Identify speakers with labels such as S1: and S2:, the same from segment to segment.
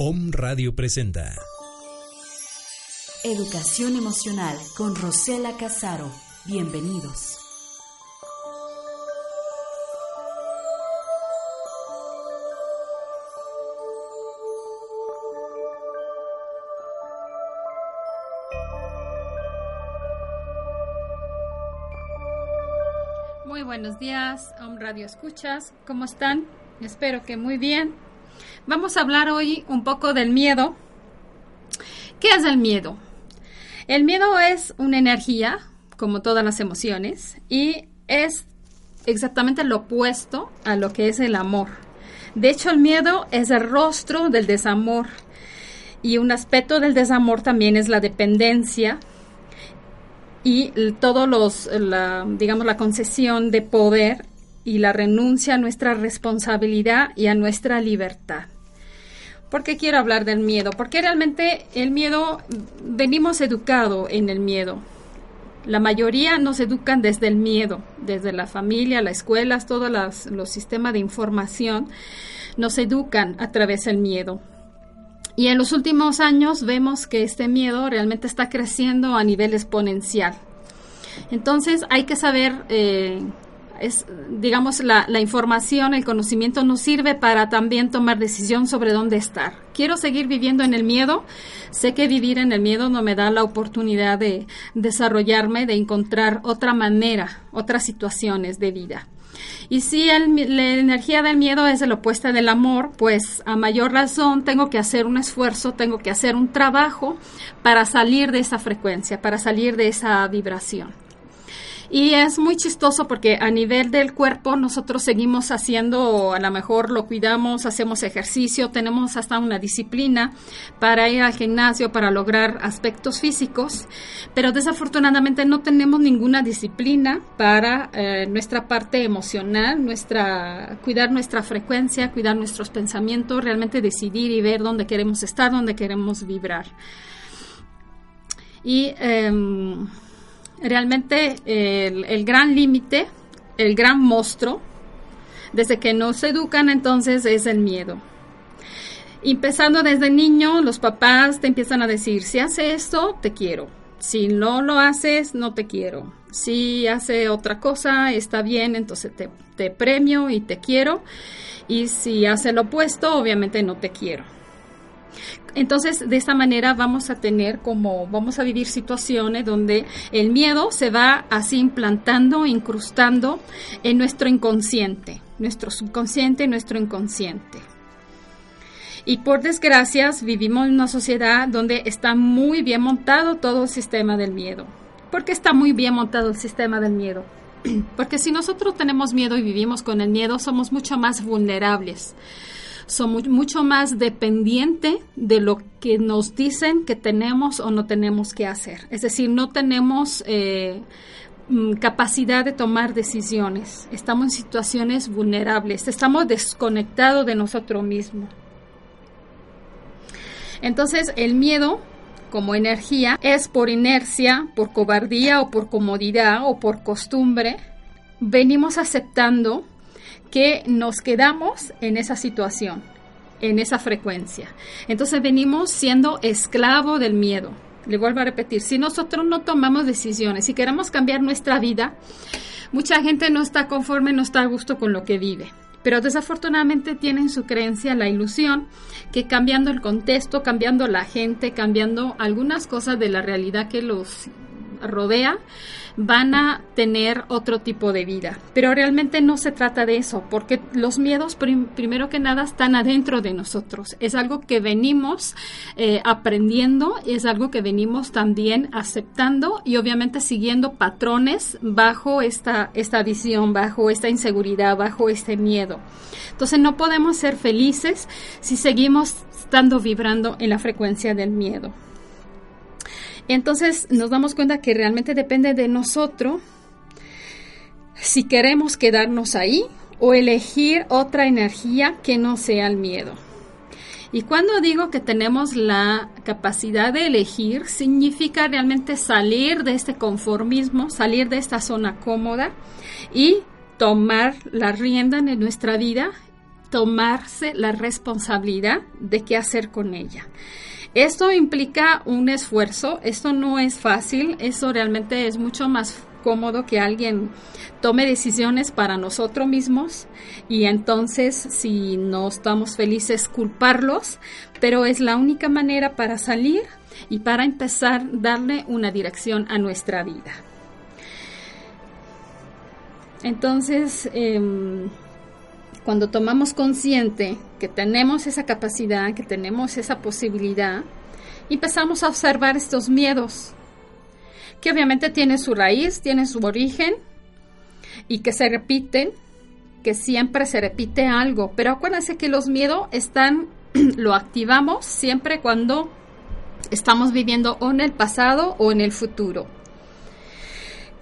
S1: Om Radio presenta
S2: Educación Emocional con Rosela Casaro. Bienvenidos.
S3: Muy buenos días, Om Radio Escuchas. ¿Cómo están? Espero que muy bien. Vamos a hablar hoy un poco del miedo. ¿Qué es el miedo? El miedo es una energía, como todas las emociones, y es exactamente lo opuesto a lo que es el amor. De hecho, el miedo es el rostro del desamor. Y un aspecto del desamor también es la dependencia y todos los, la, digamos, la concesión de poder y la renuncia a nuestra responsabilidad y a nuestra libertad. ¿Por qué quiero hablar del miedo? Porque realmente el miedo, venimos educados en el miedo. La mayoría nos educan desde el miedo, desde la familia, las escuelas, todos los, sistemas de información nos educan a través del miedo. Y en los últimos años vemos que este miedo realmente está creciendo a nivel exponencial. Entonces hay que saber, eh, es, digamos, la, la, información, el conocimiento nos sirve para también tomar decisión sobre dónde estar. Quiero seguir viviendo en el miedo. Sé que vivir en el miedo no me da la oportunidad de desarrollarme, de encontrar otra manera, otras situaciones de vida. Y si la energía del miedo es el opuesto del amor, pues a mayor razón tengo que hacer un esfuerzo, tengo que hacer un trabajo para salir de esa frecuencia, para salir de esa vibración. Y es muy chistoso porque a nivel del cuerpo nosotros seguimos haciendo, a lo mejor lo cuidamos, hacemos ejercicio, tenemos hasta una disciplina para ir al gimnasio, para lograr aspectos físicos, pero desafortunadamente no tenemos ninguna disciplina para eh, nuestra parte emocional, nuestra, cuidar nuestra frecuencia, cuidar nuestros pensamientos, realmente decidir y ver dónde queremos estar, dónde queremos vibrar. Y eh, realmente el, gran límite, el gran monstruo, desde que nos educan entonces es el miedo. Empezando desde niño, los papás te empiezan a decir, si hace esto, te quiero. Si no lo haces, no te quiero. Si hace otra cosa, está bien, entonces te, te premio y te quiero. Y si hace lo opuesto, obviamente no te quiero. Entonces, de esta manera vamos a tener como, vamos a vivir situaciones donde el miedo se va así implantando, incrustando en nuestro inconsciente, nuestro subconsciente, nuestro inconsciente. Y por desgracia vivimos en una sociedad donde está muy bien montado todo el sistema del miedo. ¿Por qué está muy bien montado el sistema del miedo? Porque si nosotros tenemos miedo y vivimos con el miedo, somos mucho más vulnerables somos mucho más dependientes de lo que nos dicen que tenemos o no tenemos que hacer. Es decir, no tenemos eh, mm, capacidad de tomar decisiones. Estamos en situaciones vulnerables. Estamos desconectados de nosotros mismos. Entonces, el miedo como energía es por inercia, por cobardía o por comodidad o por costumbre. Venimos aceptando que nos quedamos en esa situación, en esa frecuencia. Entonces venimos siendo esclavo del miedo. Le vuelvo a repetir, si nosotros no tomamos decisiones, si queremos cambiar nuestra vida, mucha gente no está conforme, no está a gusto con lo que vive. Pero desafortunadamente tienen su creencia, la ilusión, que cambiando el contexto, cambiando la gente, cambiando algunas cosas de la realidad que los rodea van a tener otro tipo de vida. Pero realmente no se trata de eso, porque los miedos, primero que nada, están adentro de nosotros. Es algo que venimos eh, aprendiendo, es algo que venimos también aceptando y obviamente siguiendo patrones bajo esta, esta visión, bajo esta inseguridad, bajo este miedo. Entonces no podemos ser felices si seguimos estando vibrando en la frecuencia del miedo. Entonces nos damos cuenta que realmente depende de nosotros si queremos quedarnos ahí o elegir otra energía que no sea el miedo. Y cuando digo que tenemos la capacidad de elegir, significa realmente salir de este conformismo, salir de esta zona cómoda y tomar la rienda de nuestra vida, tomarse la responsabilidad de qué hacer con ella. Esto implica un esfuerzo, esto no es fácil, eso realmente es mucho más cómodo que alguien tome decisiones para nosotros mismos y entonces si no estamos felices culparlos, pero es la única manera para salir y para empezar darle una dirección a nuestra vida. Entonces, em, cuando tomamos consciente que tenemos esa capacidad, que tenemos esa posibilidad, empezamos a observar estos miedos, que obviamente tienen su raíz, tienen su origen y que se repiten, que siempre se repite algo. Pero acuérdense que los miedos están, lo activamos siempre cuando estamos viviendo o en el pasado o en el futuro.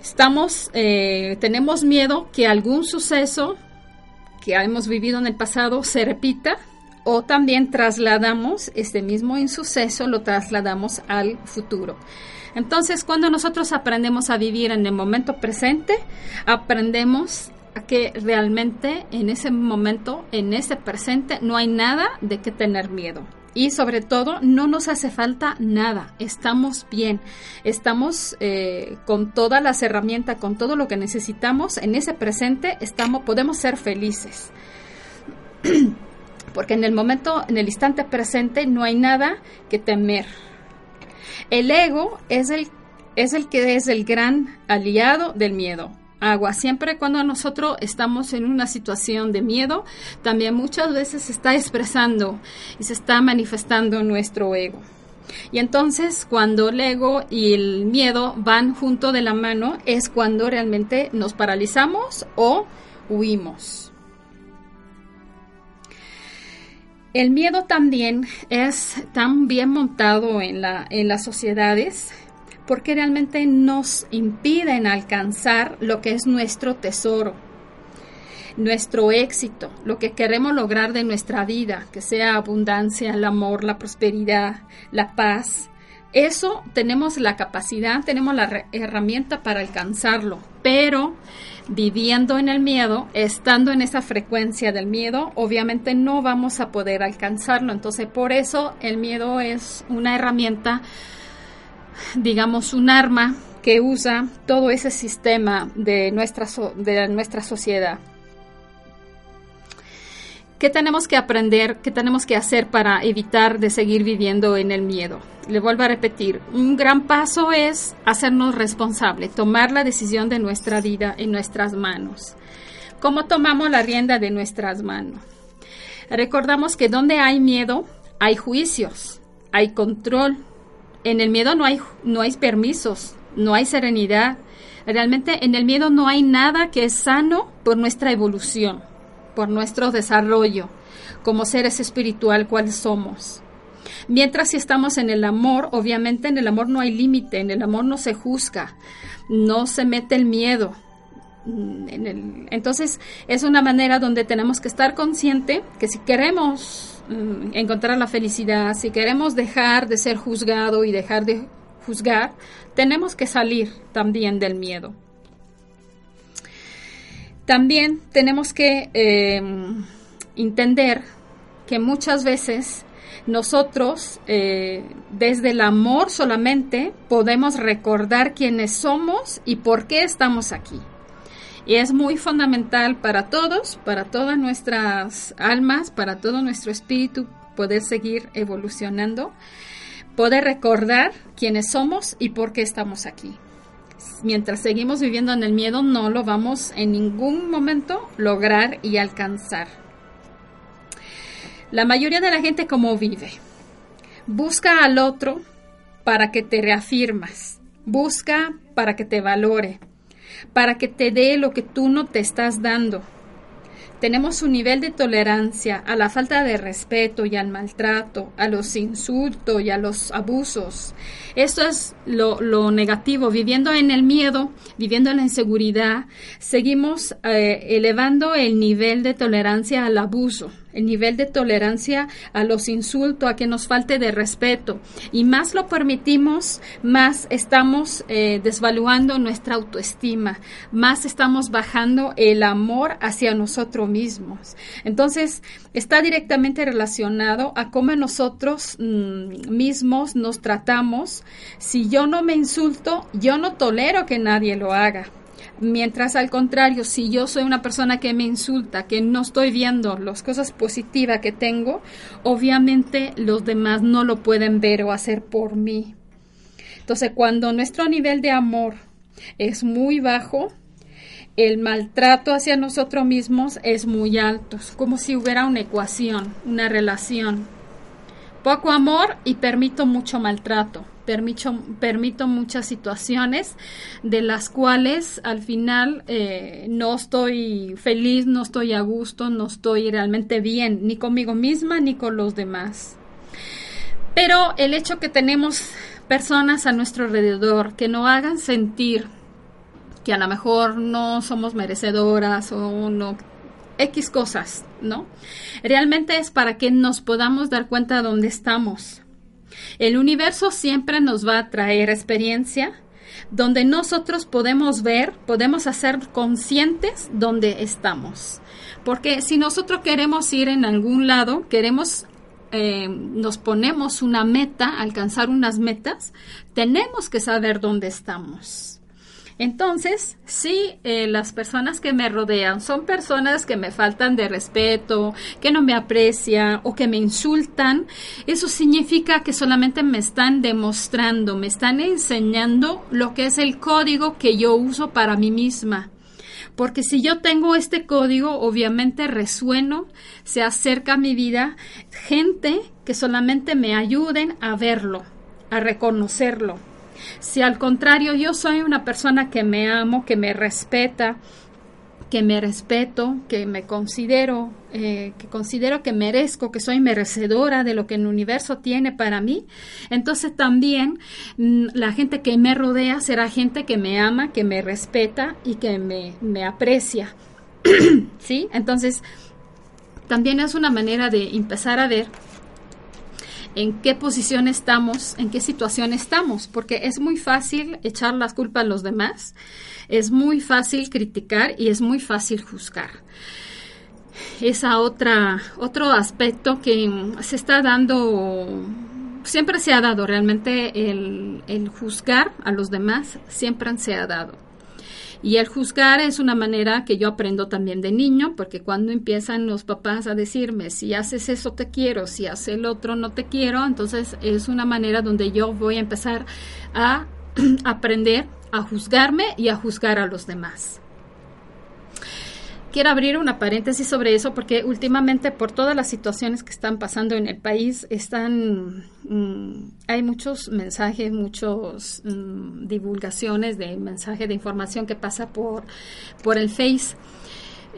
S3: Estamos, eh, tenemos miedo que algún suceso que hemos vivido en el pasado se repita o también trasladamos este mismo insuceso, lo trasladamos al futuro. Entonces, cuando nosotros aprendemos a vivir en el momento presente, aprendemos a que realmente en ese momento, en ese presente, no hay nada de qué tener miedo y sobre todo no nos hace falta nada, estamos bien, estamos eh, con todas las herramientas, con todo lo que necesitamos en ese presente, estamos, podemos ser felices. Porque en el momento, en el instante presente no hay nada que temer. El ego es el, es el que es el gran aliado del miedo agua. Siempre cuando nosotros estamos en una situación de miedo, también muchas veces se está expresando y se está manifestando nuestro ego. Y entonces cuando el ego y el miedo van junto de la mano es cuando realmente nos paralizamos o huimos. El miedo también es tan bien montado en, la, en las sociedades porque realmente nos impiden alcanzar lo que es nuestro tesoro, nuestro éxito, lo que queremos lograr de nuestra vida, que sea abundancia, el amor, la prosperidad, la paz. Eso tenemos la capacidad, tenemos la herramienta para alcanzarlo, pero viviendo en el miedo, estando en esa frecuencia del miedo, obviamente no vamos a poder alcanzarlo. Entonces, por eso el miedo es una herramienta digamos, un arma que usa todo ese sistema de nuestra, de nuestra sociedad. ¿Qué tenemos que aprender? ¿Qué tenemos que hacer para evitar de seguir viviendo en el miedo? Le vuelvo a repetir, un gran paso es hacernos responsables, tomar la decisión de nuestra vida en nuestras manos. ¿Cómo tomamos la rienda de nuestras manos? Recordamos que donde hay miedo, hay juicios, hay control, en el miedo no hay, no hay permisos, no hay serenidad. Realmente en el miedo no hay nada que es sano por nuestra evolución, por nuestro desarrollo como seres espiritual cuáles somos. Mientras si estamos en el amor, obviamente en el amor no hay límite, en el amor no se juzga, no se mete el miedo. Mm, entonces es una manera donde tenemos que estar consciente que si queremos Mm, encontrar la felicidad, si queremos dejar de ser juzgado y dejar de juzgar, tenemos que salir también del miedo. También tenemos que em, entender que muchas veces nosotros eh, desde el amor solamente podemos recordar quiénes somos y por qué estamos aquí. Y es muy fundamental para todos, para todas nuestras almas, para todo nuestro espíritu, poder seguir evolucionando, poder recordar quiénes somos y por qué estamos aquí. mientras seguimos viviendo en el miedo, no lo vamos en ningún momento lograr y alcanzar. La mayoría de la gente como vive. Busca al otro para que te reafirmas. Busca para que te valore. Para que te dé lo que tú no te estás dando tenemos un nivel de tolerancia a la falta de respeto y al maltrato, a los insultos y a los abusos. Esto es lo, negativo. Viviendo en el miedo, viviendo en la inseguridad, seguimos eh, elevando el nivel de tolerancia al abuso el nivel de tolerancia a los insultos, a que nos falte de respeto. Y más lo permitimos, más estamos eh, desvaluando nuestra autoestima, más estamos bajando el amor hacia nosotros mismos. Entonces, está directamente relacionado a cómo nosotros mm, mismos nos tratamos. Si yo no me insulto, yo no tolero que nadie lo haga. Mientras al contrario, si yo soy una persona que me insulta, que no estoy viendo las cosas positivas que tengo, obviamente los demás no lo pueden ver o hacer por mí. Entonces, cuando nuestro nivel de amor es muy bajo, el maltrato hacia nosotros mismos es muy alto, como si hubiera una ecuación, una relación. Poco amor y permito mucho maltrato permito, permito muchas situaciones de las cuales al final eh, no estoy feliz, no estoy a gusto, no estoy realmente bien, ni conmigo misma ni con los demás. Pero el hecho que tenemos personas a nuestro alrededor que no hagan sentir que a lo mejor no somos merecedoras o no X cosas, ¿no? Realmente es para que nos podamos dar cuenta de dónde estamos, el universo siempre nos va a traer experiencia donde nosotros podemos ver, podemos hacer conscientes dónde estamos. Porque si nosotros queremos ir en algún lado, queremos eh, nos ponemos una meta, alcanzar unas metas, tenemos que saber dónde estamos. Entonces, si eh, las personas que me rodean son personas que me faltan de respeto, que no me aprecian o que me insultan, eso significa que solamente me están demostrando, me están enseñando lo que es el código que yo uso para mí misma. Porque si yo tengo este código, obviamente resueno, se acerca a mi vida gente que solamente me ayuden a verlo, a reconocerlo. Si al contrario yo soy una persona que me amo, que me respeta, que me respeto, que me considero, eh, que considero que merezco, que soy merecedora de lo que el universo tiene para mí, entonces también mm, la gente que me rodea será gente que me ama, que me respeta y que me, me aprecia. ¿Sí? Entonces, también es una manera de empezar a ver en qué posición estamos, en qué situación estamos, porque es muy fácil echar las culpas a los demás, es muy fácil criticar y es muy fácil juzgar. Esa otra, otro aspecto que se está dando, siempre se ha dado realmente el, el juzgar a los demás, siempre se ha dado. Y el juzgar es una manera que yo aprendo también de niño, porque cuando empiezan los papás a decirme, si haces eso te quiero, si haces el otro no te quiero, entonces es una manera donde yo voy a empezar a aprender a juzgarme y a juzgar a los demás quiero abrir una paréntesis sobre eso porque últimamente por todas las situaciones que están pasando en el país están mm, hay muchos mensajes, muchos mm, divulgaciones de mensaje de información que pasa por por el Face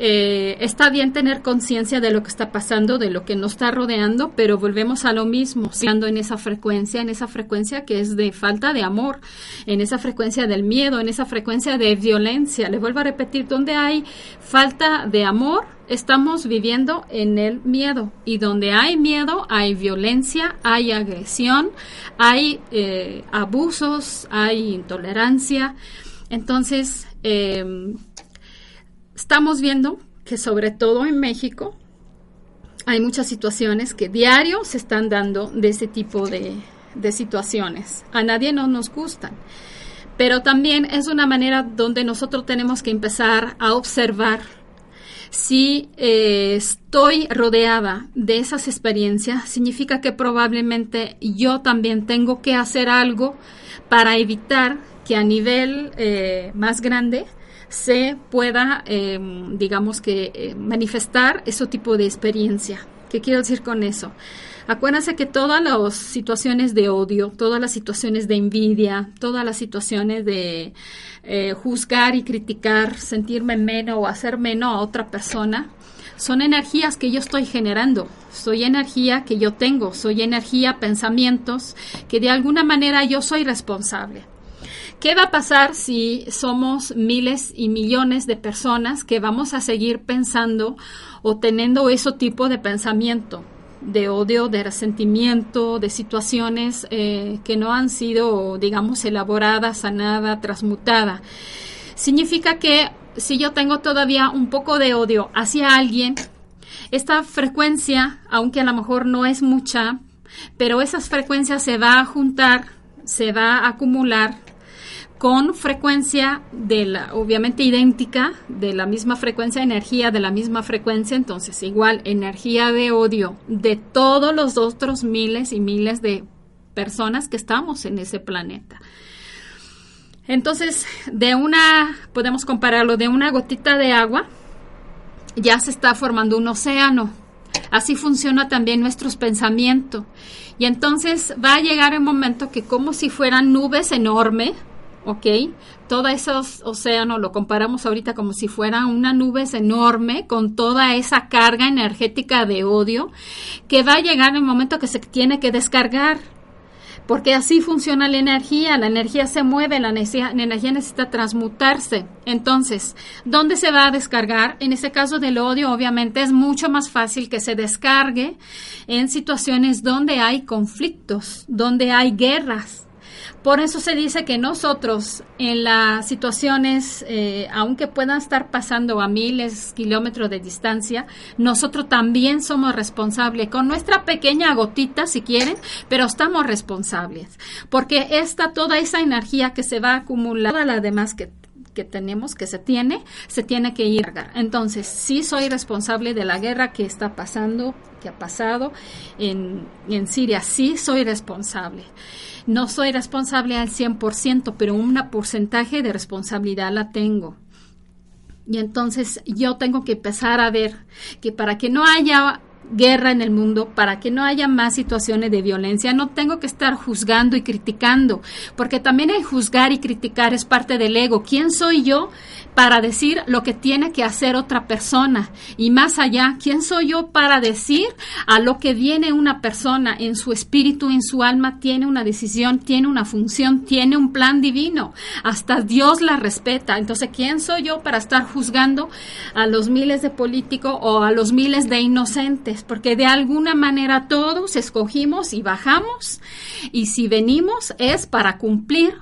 S3: eh, está bien tener conciencia de lo que está pasando, de lo que nos está rodeando, pero volvemos a lo mismo, siendo en esa frecuencia, en esa frecuencia que es de falta de amor, en esa frecuencia del miedo, en esa frecuencia de violencia. Le vuelvo a repetir, donde hay falta de amor, estamos viviendo en el miedo. Y donde hay miedo, hay violencia, hay agresión, hay eh, abusos, hay intolerancia. Entonces, eh, estamos viendo que sobre todo en México hay muchas situaciones que diario se están dando de ese tipo de, situaciones. A nadie no nos gustan. Pero también es una manera donde nosotros tenemos que empezar a observar si eh, estoy rodeada de esas experiencias, significa que probablemente yo también tengo que hacer algo para evitar que a nivel eh, más grande se pueda, em, digamos que, eh, manifestar ese tipo de experiencia. ¿Qué quiero decir con eso? Acuérdense que todas las situaciones de odio, todas las situaciones de envidia, todas las situaciones de eh, juzgar y criticar, sentirme menos o hacer menos a otra persona, son energías que yo estoy generando, soy energía que yo tengo, soy energía, pensamientos, que de alguna manera yo soy responsable. ¿Qué va a pasar si somos miles y millones de personas que vamos a seguir pensando o teniendo ese tipo de pensamiento? de odio, de resentimiento, de situaciones eh, que no han sido, digamos, elaboradas, sanadas, transmutadas. Significa que si yo tengo todavía un poco de odio hacia alguien, esta frecuencia, aunque a lo mejor no es mucha, pero esas frecuencias se va a juntar, se va a acumular con frecuencia de la, obviamente idéntica, de la misma frecuencia, energía de la misma frecuencia, entonces igual energía de odio de todos los otros miles y miles de personas que estamos en ese planeta. Entonces, de una, podemos compararlo, de una gotita de agua, ya se está formando un océano. Así funciona también nuestros pensamientos. Y entonces va a llegar el momento que como si fueran nubes enormes, ¿ok? Todo ese océano lo comparamos ahorita como si fuera una nube enorme con toda esa carga energética de odio que va a llegar el momento que se tiene que descargar. Porque así funciona la energía, la energía se mueve, la energía, la energía necesita transmutarse. Entonces, ¿dónde se va a descargar? En ese caso del odio, obviamente, es mucho más fácil que se descargue en situaciones donde hay conflictos, donde hay guerras, por eso se dice que nosotros en las situaciones, eh, aunque puedan estar pasando a miles de kilómetros de distancia, nosotros también somos responsables con nuestra pequeña gotita, si quieren, pero estamos responsables. Porque esta, toda esa energía que se va a acumular, toda la demás que que tenemos, que se tiene, se tiene que ir. Entonces, sí soy responsable de la guerra que está pasando, que ha pasado en, en Siria, sí soy responsable. No soy responsable al 100%, pero un porcentaje de responsabilidad la tengo. Y entonces yo tengo que empezar a ver que para que no haya guerra en el mundo, para que no haya más situaciones de violencia, no tengo que estar juzgando y criticando, porque también el juzgar y criticar es parte del ego. ¿Quién soy yo para decir lo que tiene que hacer otra persona. Y más allá, ¿quién soy yo para decir a lo que viene una persona en su espíritu, en su alma, tiene una decisión, tiene una función, tiene un plan divino? Hasta Dios la respeta. Entonces, ¿quién soy yo para estar juzgando a los miles de políticos o a los miles de inocentes? Porque de alguna manera todos escogimos y bajamos y si venimos es para cumplir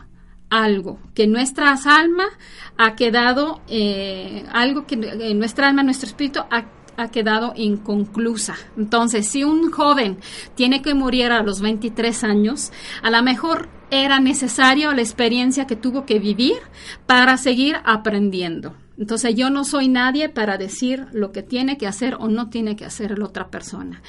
S3: algo, que nuestras almas ha quedado, eh, algo que en nuestra alma, nuestro espíritu ha, ha, quedado inconclusa. Entonces, si un joven tiene que morir a los 23 años, a lo mejor era necesario la experiencia que tuvo que vivir para seguir aprendiendo. Entonces yo no soy nadie para decir lo que tiene que hacer o no tiene que hacer la otra persona.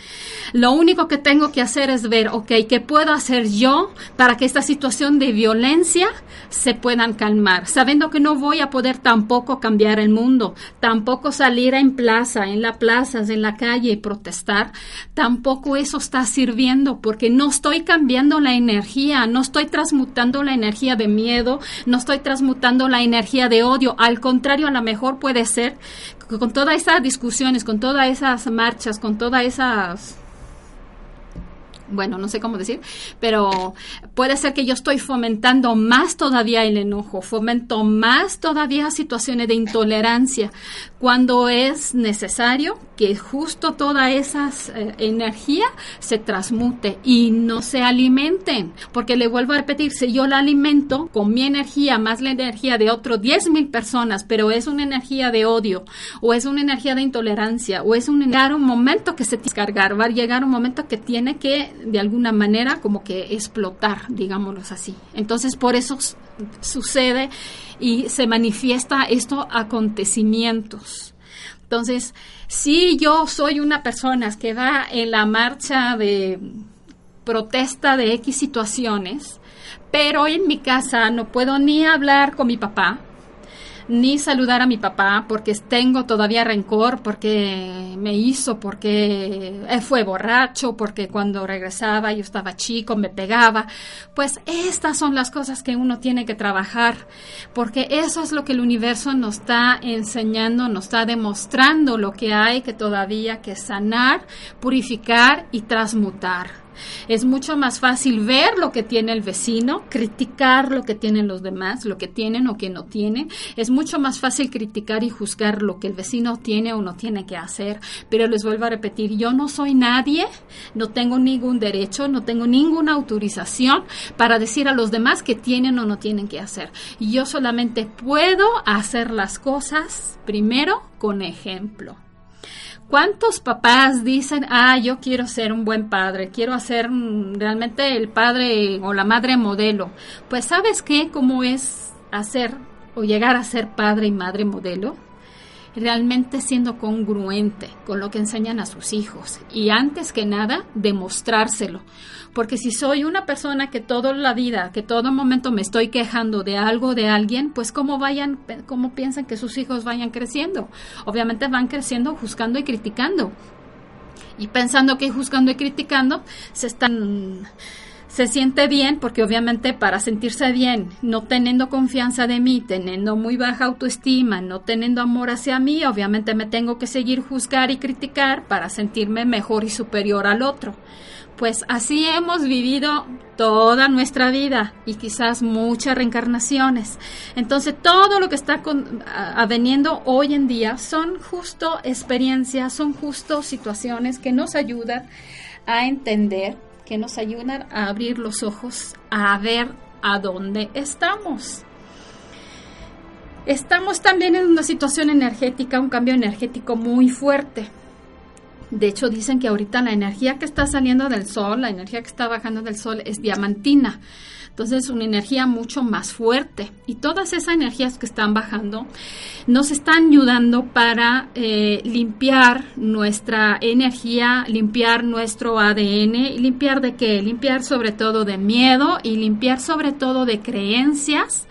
S3: Lo único que tengo que hacer es ver, ok, ¿qué puedo hacer yo para que esta situación de violencia se puedan calmar? Sabiendo que no voy a poder tampoco cambiar el mundo, tampoco salir en plaza, en la plaza, en la calle y protestar, tampoco eso está sirviendo porque no estoy cambiando la energía, no estoy transmutando la energía de miedo, no estoy transmutando la energía de odio, al contrario, mejor puede ser con todas esas discusiones, con todas esas marchas, con todas esas bueno, no sé cómo decir, pero puede ser que yo estoy fomentando más todavía el enojo, fomento más todavía situaciones de intolerancia, cuando es necesario que justo toda esa eh, energía se transmute y no se alimenten, porque le vuelvo a repetir, si yo la alimento con mi energía más la energía de otros 10 mil personas, pero es una energía de odio o es una energía de intolerancia o es un, llegar un momento que se descargar, va a llegar un momento que tiene que de alguna manera como que explotar, digámoslo así. Entonces por eso sucede y se manifiesta estos acontecimientos. Entonces, si yo soy una persona que va en la marcha de protesta de X situaciones, Pero en mi casa no puedo ni hablar con mi papá, ni saludar a mi papá porque tengo todavía rencor, porque me hizo, porque fue borracho, porque cuando regresaba yo estaba chico, me pegaba. Pues estas son las cosas que uno tiene que trabajar, porque eso es lo que el universo nos está enseñando, nos está demostrando lo que hay que todavía que sanar, purificar y transmutar. Es mucho más fácil ver lo que tiene el vecino, criticar lo que tienen los demás, lo que tienen o que no tienen. Es mucho más fácil criticar y juzgar lo que el vecino tiene o no tiene que hacer. Pero les vuelvo a repetir, yo no soy nadie, no tengo ningún derecho, no tengo ninguna autorización para decir a los demás que tienen o no tienen que hacer. Yo solamente puedo hacer las cosas primero con ejemplo. ¿Cuántos papás dicen, ah, yo quiero ser un buen padre, quiero hacer realmente el padre o la madre modelo? Pues sabes qué, cómo es hacer o llegar a ser padre y madre modelo realmente siendo congruente con lo que enseñan a sus hijos y antes que nada demostrárselo. Porque si soy una persona que toda la vida, que todo momento me estoy quejando de algo de alguien, pues cómo vayan, cómo piensan que sus hijos vayan creciendo. Obviamente van creciendo juzgando y criticando. Y pensando que juzgando y criticando se están se siente bien porque obviamente para sentirse bien, no teniendo confianza de mí, teniendo muy baja autoestima, no teniendo amor hacia mí, obviamente me tengo que seguir juzgar y criticar para sentirme mejor y superior al otro. Pues así hemos vivido toda nuestra vida y quizás muchas reencarnaciones. Entonces todo lo que está aveniendo hoy en día son justo experiencias, son justo situaciones que nos ayudan a entender que nos ayudan a abrir los ojos, a ver a dónde estamos. Estamos también en una situación energética, un cambio energético muy fuerte. De hecho, dicen que ahorita la energía que está saliendo del sol, la energía que está bajando del sol es diamantina. Entonces, una energía mucho más fuerte. Y todas esas energías que están bajando nos están ayudando para eh, limpiar nuestra energía, limpiar nuestro ADN. ¿Limpiar de qué? Limpiar sobre todo de miedo y limpiar sobre todo de creencias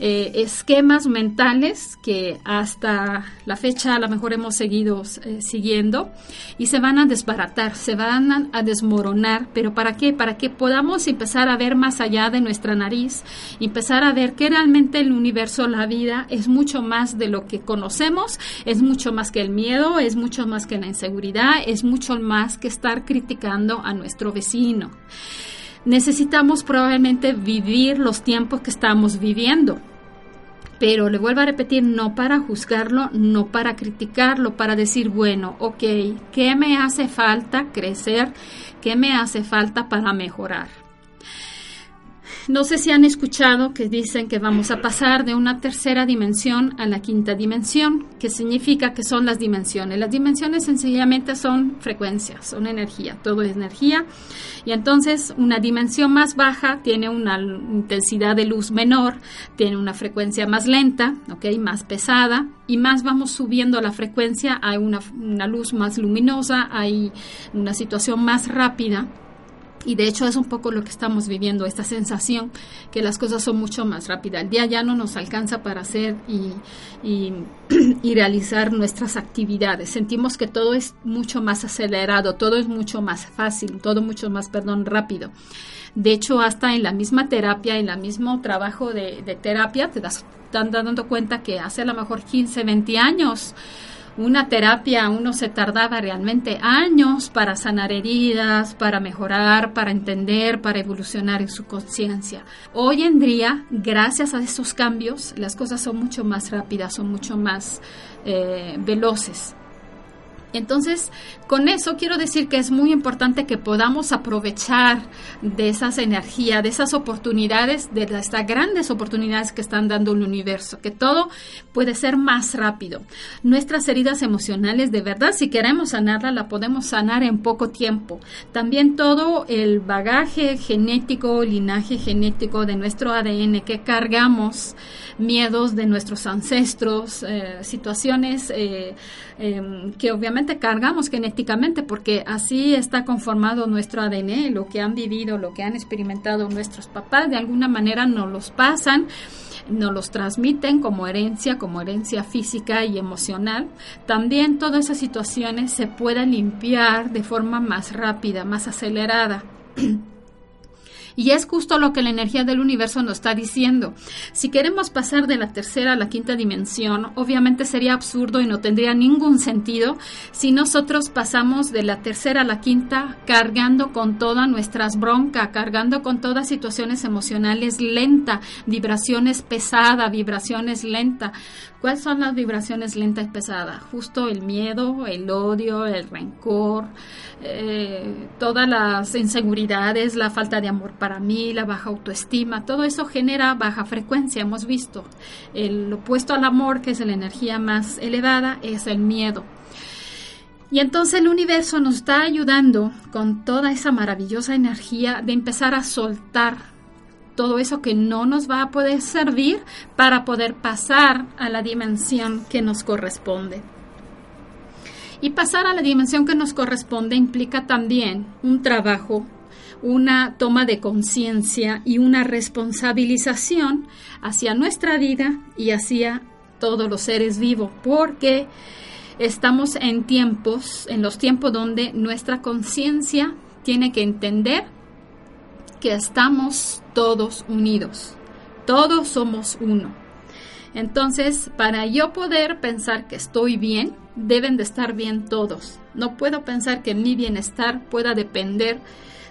S3: eh, esquemas mentales que hasta la fecha a lo mejor hemos seguido eh, siguiendo y se van a desbaratar, se van a, desmoronar. ¿Pero para qué? Para que podamos empezar a ver más allá de nuestra nariz, empezar a ver que realmente el universo, la vida, es mucho más de lo que conocemos, es mucho más que el miedo, es mucho más que la inseguridad, es mucho más que estar criticando a nuestro vecino necesitamos probablemente vivir los tiempos que estamos viviendo. Pero le vuelvo a repetir, no para juzgarlo, no para criticarlo, para decir, bueno, ok, ¿qué me hace falta crecer? ¿Qué me hace falta para mejorar? No sé si han escuchado que dicen que vamos a pasar de una tercera dimensión a la quinta dimensión, que significa que son las dimensiones. Las dimensiones sencillamente son frecuencias, son energía, todo es energía. Y entonces una dimensión más baja tiene una intensidad de luz menor, tiene una frecuencia más lenta, ¿okay? más pesada, y más vamos subiendo la frecuencia, hay una, una luz más luminosa, hay una situación más rápida y de hecho es un poco lo que estamos viviendo, esta sensación que las cosas son mucho más rápidas. El día ya no nos alcanza para hacer y, y, realizar nuestras actividades. Sentimos que todo es mucho más acelerado, todo es mucho más fácil, todo mucho más, perdón, rápido. De hecho, hasta en la misma terapia, en el mismo trabajo de, de terapia, te das están dando cuenta que hace a lo mejor 15, 20 años una terapia, uno se tardaba realmente años para sanar heridas, para mejorar, para entender, para evolucionar en su conciencia. Hoy en día, gracias a esos cambios, las cosas son mucho más rápidas, son mucho más eh, veloces. Entonces, con eso quiero decir que es muy importante que podamos aprovechar de esas energías, de esas oportunidades, de estas grandes oportunidades que están dando el universo, que todo puede ser más rápido. Nuestras heridas emocionales, de verdad, si queremos sanarla, la podemos sanar en poco tiempo. También todo el bagaje genético, linaje genético de nuestro ADN que cargamos, miedos de nuestros ancestros, eh, situaciones eh, em, que obviamente cargamos genéticamente porque así está conformado nuestro ADN, lo que han vivido, lo que han experimentado nuestros papás, de alguna manera nos los pasan nos los transmiten como herencia, como herencia física y emocional. También todas esas situaciones se pueden limpiar de forma más rápida, más acelerada. Y es justo lo que la energía del universo nos está diciendo. Si queremos pasar de la tercera a la quinta dimensión, obviamente sería absurdo y no tendría ningún sentido si nosotros pasamos de la tercera a la quinta cargando con todas nuestras broncas, cargando con todas situaciones emocionales lenta, vibraciones pesadas, vibraciones lenta. ¿Cuáles son las vibraciones lentas y pesadas? Justo el miedo, el odio, el rencor, eh, todas las inseguridades, la falta de amor para mí, la baja autoestima, todo eso genera baja frecuencia, hemos visto. El opuesto al amor, que es la energía más elevada, es el miedo. Y entonces el universo nos está ayudando con toda esa maravillosa energía de empezar a soltar todo eso que no nos va a poder servir para poder pasar a la dimensión que nos corresponde. Y pasar a la dimensión que nos corresponde implica también un trabajo, una toma de conciencia y una responsabilización hacia nuestra vida y hacia todos los seres vivos, porque estamos en tiempos, en los tiempos donde nuestra conciencia tiene que entender que estamos todos unidos, todos somos uno. Entonces, para yo poder pensar que estoy bien, deben de estar bien todos. No puedo pensar que mi bienestar pueda depender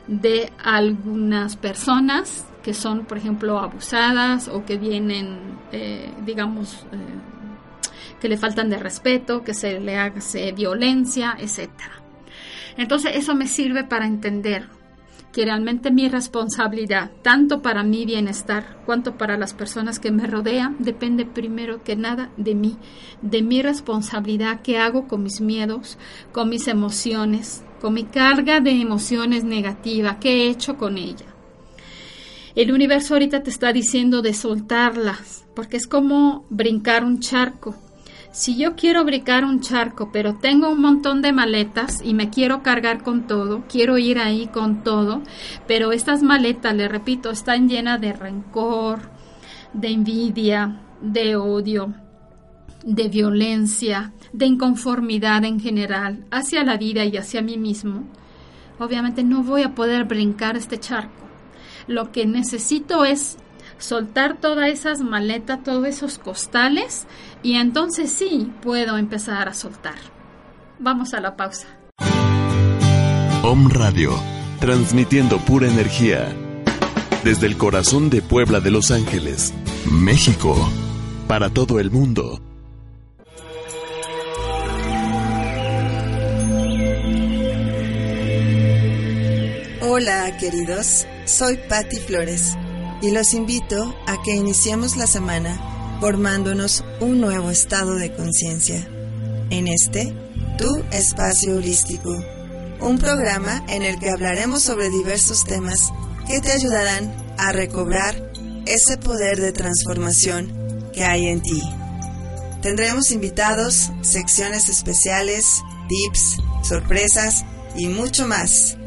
S3: de algunas personas que son, por ejemplo, abusadas o que vienen, eh, digamos, eh, que le faltan de respeto, que se le hace violencia, etc. Entonces, eso me sirve para entender que realmente mi responsabilidad, tanto para mi bienestar cuanto para las personas que me rodean, depende primero que nada de mí, de mi responsabilidad que hago con mis miedos, con mis emociones, con mi carga de emociones negativas, qué he hecho con ella. El universo ahorita te está diciendo de soltarlas, porque es como brincar un charco si yo quiero brincar un charco, pero tengo un montón de maletas y me quiero cargar con todo, quiero ir ahí con todo, pero estas maletas, le repito, están llenas de rencor, de envidia, de odio, de violencia, de inconformidad en general hacia la vida y hacia mí mismo, obviamente no voy a poder brincar este charco. Lo que necesito es soltar todas esas maletas, todos esos costales y entonces sí puedo empezar a soltar. Vamos a la pausa.
S1: Om Radio, transmitiendo pura energía desde el corazón de Puebla de Los Ángeles, México, para todo el mundo.
S4: Hola queridos, soy Patti Flores y los invito a que iniciemos la semana formándonos un nuevo estado de conciencia. En este, Tu Espacio Holístico, un programa en el que hablaremos sobre diversos temas que te ayudarán a recobrar ese poder de transformación que hay en ti. Tendremos invitados, secciones especiales, tips, sorpresas y mucho más.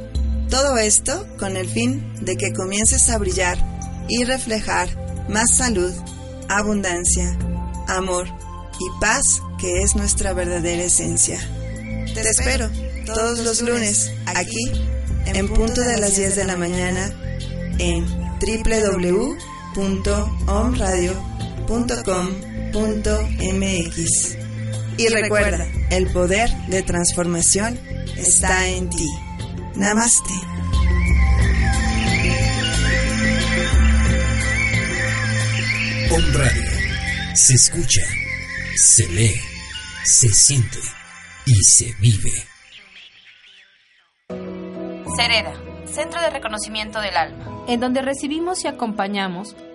S4: Todo esto con el fin de que comiences a brillar y reflejar más salud, abundancia, amor y paz que es nuestra verdadera esencia. Te espero todos los lunes aquí en punto de las 10 de la mañana en www.omradio.com.mx. Y recuerda, el poder de transformación está en ti. Namaste.
S5: Om Radio. Se escucha, se lee, se siente y se vive.
S6: Cereda, Centro de Reconocimiento del Alma, en donde recibimos y acompañamos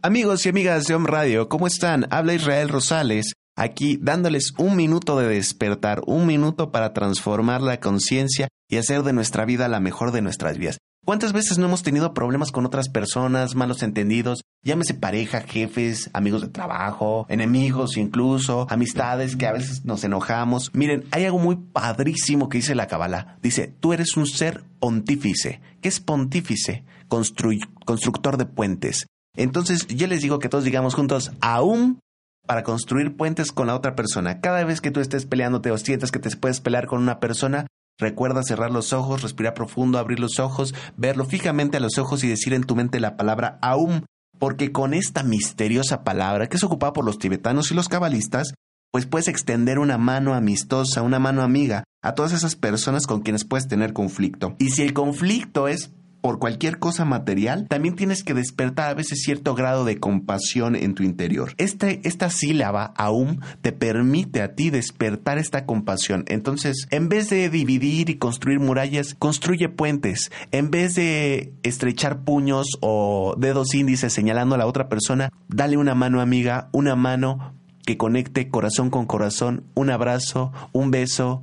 S7: Amigos y amigas de Om Radio, ¿cómo están? Habla Israel Rosales, aquí dándoles un minuto de despertar, un minuto para transformar la conciencia y hacer de nuestra vida la mejor de nuestras vidas. ¿Cuántas veces no hemos tenido problemas con otras personas, malos entendidos? Llámese pareja, jefes, amigos de trabajo, enemigos incluso, amistades que a veces nos enojamos. Miren, hay algo muy padrísimo que dice la Kabbalah. Dice, tú eres un ser pontífice. ¿Qué es pontífice? constructor de puentes. Entonces yo les digo que todos digamos juntos, aún para construir puentes con la otra persona. Cada vez que tú estés peleándote o sientas que te puedes pelear con una persona, recuerda cerrar los ojos, respirar profundo, abrir los ojos, verlo fijamente a los ojos y decir en tu mente la palabra aún, porque con esta misteriosa palabra que es ocupada por los tibetanos y los cabalistas, pues puedes extender una mano amistosa, una mano amiga a todas esas personas con quienes puedes tener conflicto. Y si el conflicto es por cualquier cosa material, también tienes que despertar a veces cierto grado de compasión en tu interior. Este, esta sílaba aún te permite a ti despertar esta compasión. Entonces, en vez de dividir y construir murallas, construye puentes. En vez de estrechar puños o dedos índices señalando a la otra persona, dale una mano amiga, una mano que conecte corazón con corazón, un abrazo, un beso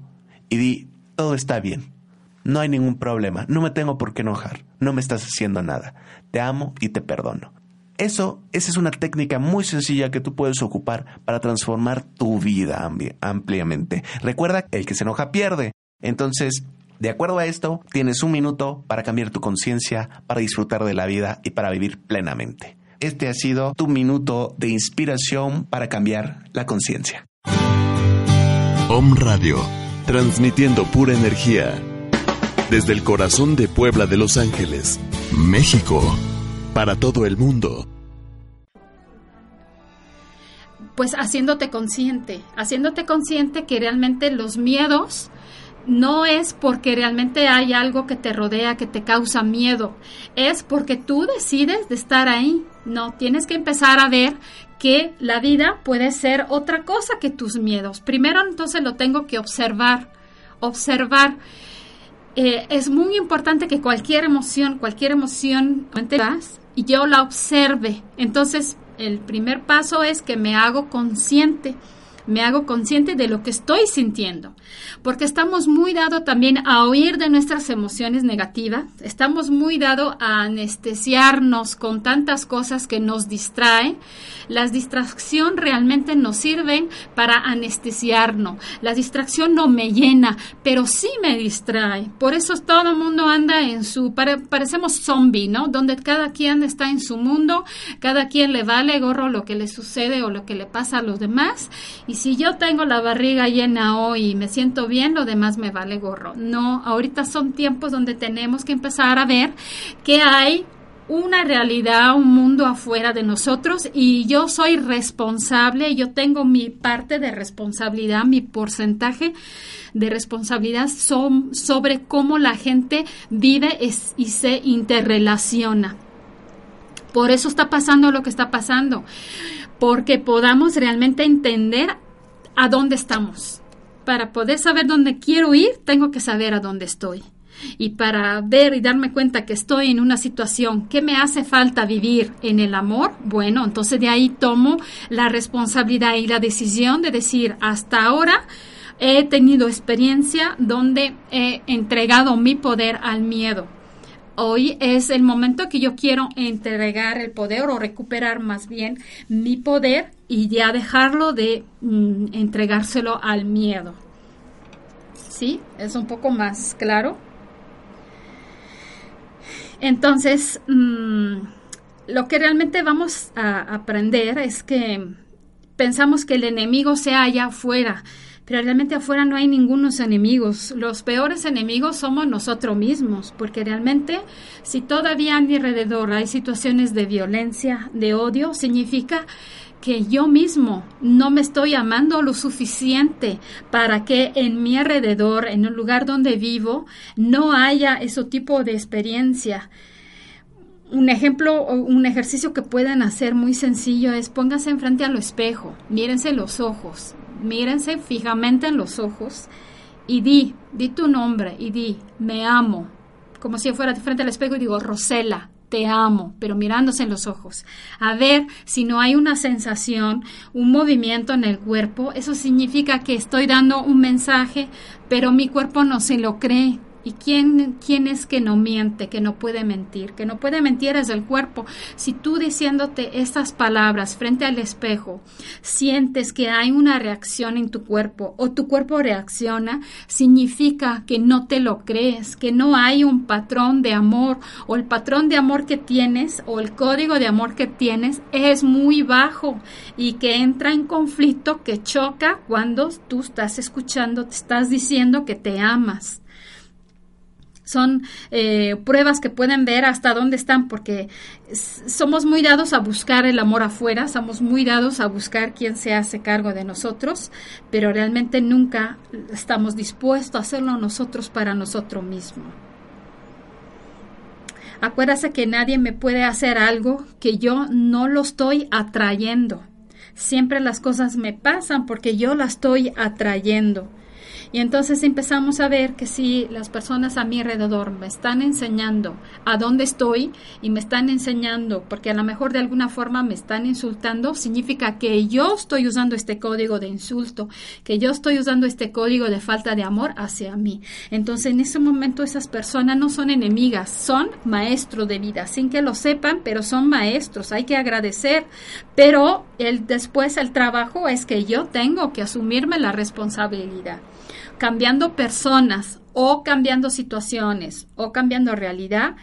S7: y di, todo está bien no hay ningún problema, no me tengo por qué enojar, no me estás haciendo nada, te amo y te perdono. Eso, esa es una técnica muy sencilla que tú puedes ocupar para transformar tu vida ampliamente. Recuerda, el que se enoja pierde. Entonces, de acuerdo a esto, tienes un minuto para cambiar tu conciencia, para disfrutar de la vida y para vivir plenamente. Este ha sido tu minuto de inspiración para cambiar la conciencia.
S1: Om Radio, transmitiendo pura energía desde el corazón de Puebla de Los Ángeles, México, para todo el mundo.
S3: Pues haciéndote consciente, haciéndote consciente que realmente los miedos no es porque realmente hay algo que te rodea, que te causa miedo, es porque tú decides de estar ahí. No, tienes que empezar a ver que la vida puede ser otra cosa que tus miedos. Primero entonces lo tengo que observar, observar. Eh, es muy importante que cualquier emoción, cualquier emoción, y yo la observe. Entonces, el primer paso es que me hago consciente me hago consciente de lo que estoy sintiendo, porque estamos muy dados también a oír de nuestras emociones negativas, estamos muy dados a anestesiarnos con tantas cosas que nos distraen. Las distracción realmente nos sirven para anestesiarnos. La distracción no me llena, pero sí me distrae. Por eso todo el mundo anda en su, parecemos zombie, ¿no? Donde cada quien está en su mundo, cada quien le vale gorro lo que le sucede o lo que le pasa a los demás y si yo tengo la barriga llena hoy y me siento bien, lo demás me vale gorro. No, ahorita son tiempos donde tenemos que empezar a ver que hay una realidad, un mundo afuera de nosotros y yo soy responsable, yo tengo mi parte de responsabilidad, mi porcentaje de responsabilidad sobre cómo la gente vive y se interrelaciona. Por eso está pasando lo que está pasando, porque podamos realmente entender a dónde estamos. Para poder saber dónde quiero ir, tengo que saber a dónde estoy. Y para ver y darme cuenta que estoy en una situación que me hace falta vivir en el amor, bueno, entonces de ahí tomo la responsabilidad y la decisión de decir, hasta ahora he tenido experiencia donde he entregado mi poder al miedo hoy es el momento que yo quiero entregar el poder o recuperar más bien mi poder y ya dejarlo de mm, entregárselo al miedo. ¿Sí? Es un poco más claro. Entonces, mm, lo que realmente vamos a aprender es que pensamos que el enemigo se halla afuera pero realmente afuera no hay ningunos enemigos. Los peores enemigos somos nosotros mismos, porque realmente si todavía a mi alrededor hay situaciones de violencia, de odio, significa que yo mismo no me estoy amando lo suficiente para que en mi alrededor, en el lugar donde vivo, no haya ese tipo de experiencia. Un ejemplo, un ejercicio que pueden hacer muy sencillo es pónganse enfrente al espejo, mírense los ojos, mírense fijamente en los ojos y di, di tu nombre y di, me amo, como si fuera frente al espejo y digo, Rosela, te amo, pero mirándose en los ojos. A ver si no hay una sensación, un movimiento en el cuerpo, eso significa que estoy dando un mensaje, pero mi cuerpo no se lo cree. ¿Y quién, quién es que no miente, que no puede mentir? Que no puede mentir es el cuerpo. Si tú diciéndote estas palabras frente al espejo, sientes que hay una reacción en tu cuerpo o tu cuerpo reacciona, significa que no te lo crees, que no hay un patrón de amor o el patrón de amor que tienes o el código de amor que tienes es muy bajo y que entra en conflicto, que choca cuando tú estás escuchando, te estás diciendo que te amas son eh, pruebas que pueden ver hasta dónde están, porque somos muy dados a buscar el amor afuera, somos muy dados a buscar quién se hace cargo de nosotros, pero realmente nunca estamos dispuestos a hacerlo nosotros para nosotros mismos. Acuérdase que nadie me puede hacer algo que yo no lo estoy atrayendo. Siempre las cosas me pasan porque yo las estoy atrayendo. Y entonces empezamos a ver que si las personas a mi alrededor me están enseñando a dónde estoy y me están enseñando, porque a lo mejor de alguna forma me están insultando, significa que yo estoy usando este código de insulto, que yo estoy usando este código de falta de amor hacia mí. Entonces en ese momento esas personas no son enemigas, son maestros de vida, sin que lo sepan, pero son maestros, hay que agradecer, pero el, después el trabajo es que yo tengo que asumirme la responsabilidad cambiando personas o cambiando situaciones o cambiando realidad,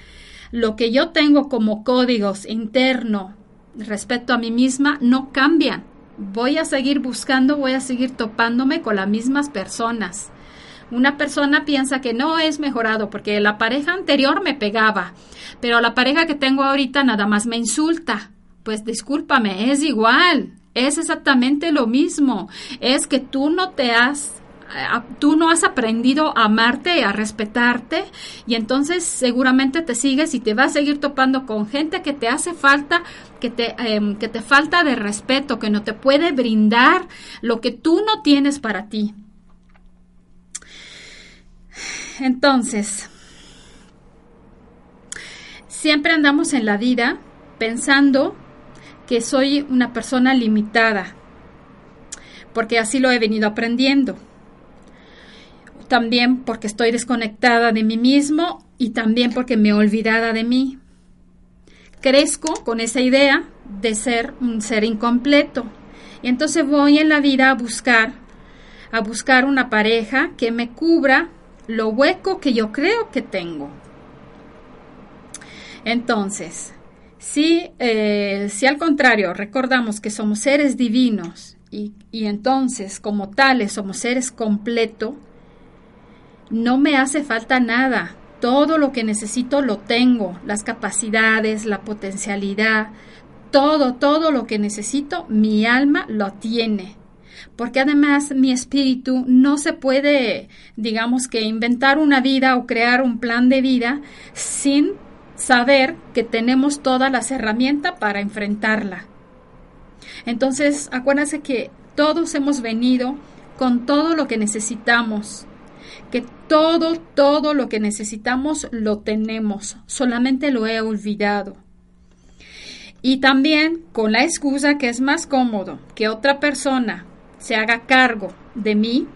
S3: lo que yo tengo como códigos internos respecto a mí misma no cambian. Voy a seguir buscando, voy a seguir topándome con las mismas personas. Una persona piensa que no es mejorado porque la pareja anterior me pegaba, pero la pareja que tengo ahorita nada más me insulta. Pues discúlpame, es igual, es exactamente lo mismo. Es que tú no te has tú no has aprendido a amarte, a respetarte, y entonces seguramente te sigues y te vas a seguir topando con gente que te hace falta, que te, em, que te falta de respeto, que no te puede brindar lo que tú no tienes para ti. Entonces, siempre andamos en la vida pensando que soy una persona limitada, porque así lo he venido aprendiendo también porque estoy desconectada de mí mismo y también porque me he olvidada de mí. Crezco con esa idea de ser un ser incompleto y entonces voy en la vida a buscar a buscar una pareja que me cubra lo hueco que yo creo que tengo. Entonces, si, eh, si al contrario recordamos que somos seres divinos y, y entonces como tales somos seres completos, no me hace falta nada. Todo lo que necesito lo tengo, las capacidades, la potencialidad, todo, todo lo que necesito, mi alma lo tiene. Porque además mi espíritu no se puede, digamos que inventar una vida o crear un plan de vida sin saber que tenemos todas las herramientas para enfrentarla. Entonces, acuérdense que todos hemos venido con todo lo que necesitamos que todo, todo lo que necesitamos lo tenemos, solamente lo he olvidado. Y también con la excusa que es más cómodo que otra persona se haga cargo de mí,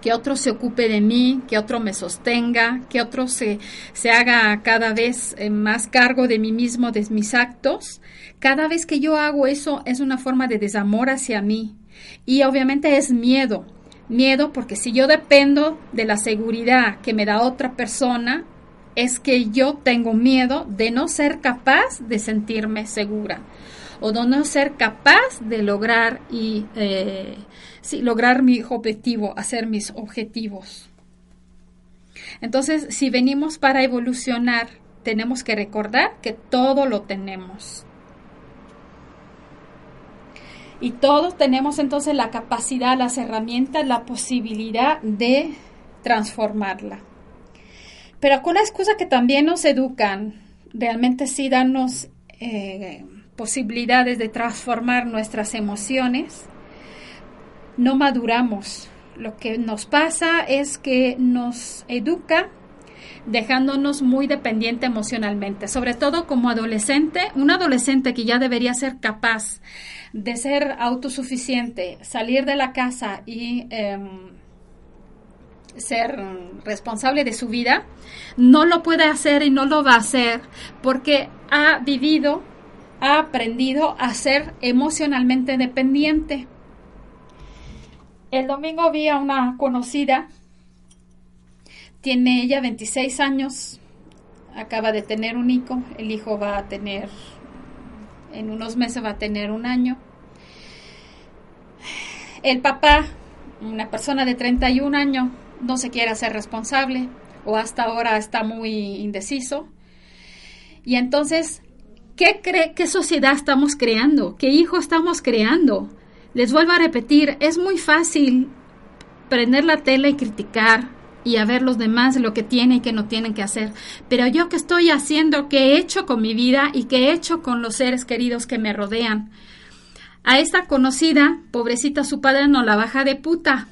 S3: que otro se ocupe de mí, que otro me sostenga, que otro se, se haga cada vez eh, más cargo de mí mismo, de mis actos. Cada vez que yo hago eso es una forma de desamor hacia mí. Y obviamente es miedo, Miedo porque si yo dependo de la seguridad que me da otra persona, es que yo tengo miedo de no ser capaz de sentirme segura o de no ser capaz de lograr y eh, lograr mi objetivo, hacer mis objetivos. Entonces, si venimos para evolucionar, tenemos que recordar que todo lo tenemos. Y todos tenemos entonces la capacidad, las herramientas, la posibilidad de transformarla. Pero con la excusa que también nos educan realmente sí darnos eh, posibilidades de transformar nuestras emociones, no maduramos. Lo que nos pasa es que nos educa dejándonos muy dependiente emocionalmente, sobre todo como adolescente, un adolescente que ya debería ser capaz de ser autosuficiente, salir de la casa y em, ser responsable de su vida, no lo puede hacer y no lo va a hacer porque ha vivido, ha aprendido a ser emocionalmente dependiente. El domingo vi a una conocida, tiene ella 26 años, acaba de tener un hijo, el hijo va a tener, en unos meses va a tener un año. El papá, una persona de 31 años, no se quiere hacer responsable o hasta ahora está muy indeciso. Y entonces, ¿qué qué sociedad estamos creando? ¿Qué hijo estamos creando? Les vuelvo a repetir, es muy fácil prender la tela y criticar y a ver los demás lo que tienen y que no tienen que hacer. Pero yo qué estoy haciendo, qué he hecho con mi vida y qué he hecho con los seres queridos que me rodean. A esta conocida, pobrecita, su padre no la baja de puta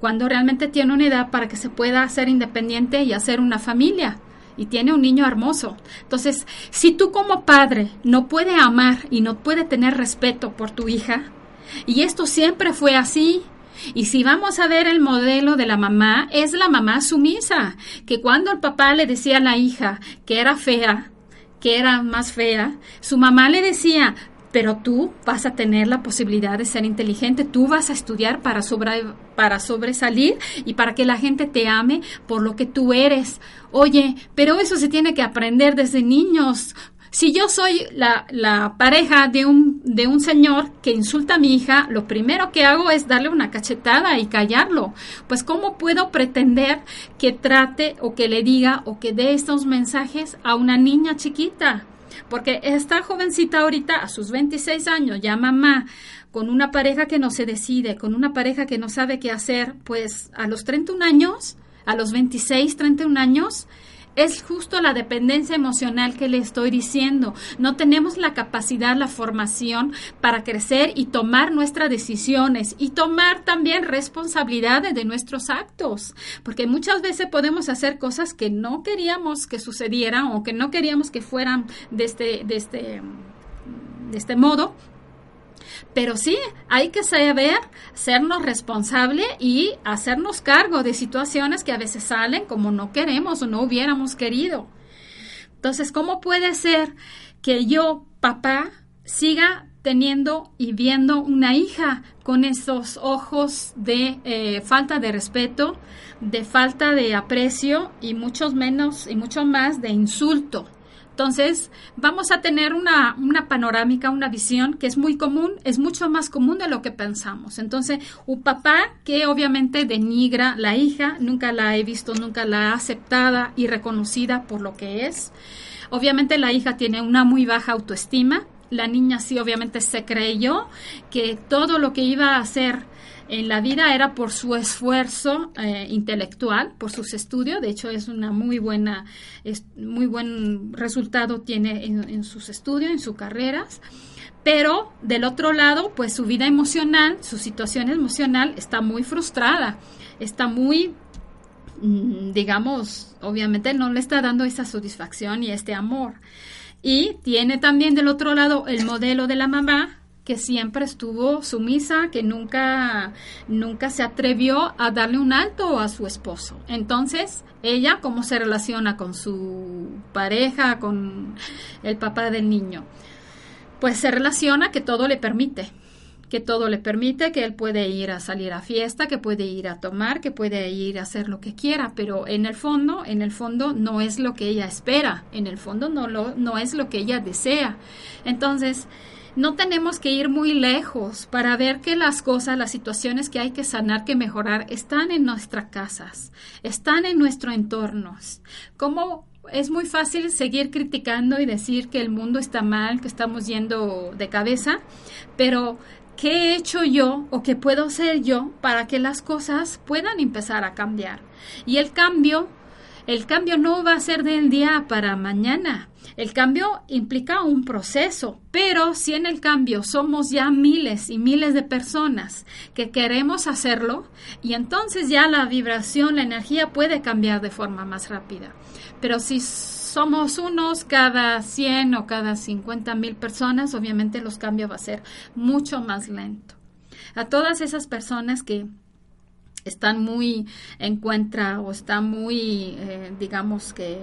S3: cuando realmente tiene una edad para que se pueda hacer independiente y hacer una familia y tiene un niño hermoso. Entonces, si tú como padre no puedes amar y no puedes tener respeto por tu hija, y esto siempre fue así, y si vamos a ver el modelo de la mamá, es la mamá sumisa, que cuando el papá le decía a la hija que era fea, que era más fea, su mamá le decía, pero tú vas a tener la posibilidad de ser inteligente, tú vas a estudiar para, para sobresalir y para que la gente te ame por lo que tú eres. Oye, pero eso se tiene que aprender desde niños. Si yo soy la, la, pareja de un, de un señor que insulta a mi hija, lo primero que hago es darle una cachetada y callarlo. Pues ¿cómo puedo pretender que trate o que le diga o que dé estos mensajes a una niña chiquita? Porque esta jovencita ahorita, a sus 26 años, ya mamá, con una pareja que no se decide, con una pareja que no sabe qué hacer, pues a los 31 años, a los 26, 31 años, es justo la dependencia emocional que le estoy diciendo. No tenemos la capacidad, la formación para crecer y tomar nuestras decisiones y tomar también responsabilidades de nuestros actos, porque muchas veces podemos hacer cosas que no queríamos que sucedieran o que no queríamos que fueran de este, de este, de este modo, pero sí, hay que saber sernos responsable y hacernos cargo de situaciones que a veces salen como no queremos o no hubiéramos querido. Entonces, ¿cómo puede ser que yo, papá, siga teniendo y viendo una hija con esos ojos de eh, falta de respeto, de falta de aprecio y muchos menos y mucho más de insulto? Entonces, vamos a tener una, una, panorámica, una visión que es muy común, es mucho más común de lo que pensamos. Entonces, un papá que obviamente denigra la hija, nunca la he visto, nunca la ha aceptada y reconocida por lo que es. Obviamente la hija tiene una muy baja autoestima. La niña sí obviamente se creyó que todo lo que iba a hacer en la vida era por su esfuerzo eh, intelectual, por sus estudios. De hecho, es una muy buena, es, muy buen resultado tiene en, sus estudios, en sus carreras. Pero del otro lado, pues su vida emocional, su situación emocional está muy frustrada, está muy mm, digamos, obviamente no le está dando esa satisfacción y este amor. Y tiene también del otro lado el modelo de la mamá, que siempre estuvo sumisa, que nunca, nunca se atrevió a darle un alto a su esposo. Entonces, ella, ¿cómo se relaciona con su pareja, con el papá del niño? Pues se relaciona que todo le permite, que todo le permite, que él puede ir a salir a fiesta, que puede ir a tomar, que puede ir a hacer lo que quiera, pero en el fondo, en el fondo no es lo que ella espera, en el fondo no, lo, no es lo que ella desea. Entonces, no tenemos que ir muy lejos para ver que las cosas, las situaciones que hay que sanar, que mejorar, están en nuestras casas, están en nuestro entorno. Como es muy fácil seguir criticando y decir que el mundo está mal, que estamos yendo de cabeza, pero ¿qué he hecho yo o qué puedo hacer yo para que las cosas puedan empezar a cambiar? Y el cambio El cambio no va a ser del día para mañana. El cambio implica un proceso, pero si en el cambio somos ya miles y miles de personas que queremos hacerlo, y entonces ya la vibración, la energía puede cambiar de forma más rápida. Pero si somos unos cada 100 o cada 50 mil personas, obviamente los cambios va a ser mucho más lento. A todas esas personas que están muy en contra o están muy, eh, digamos que,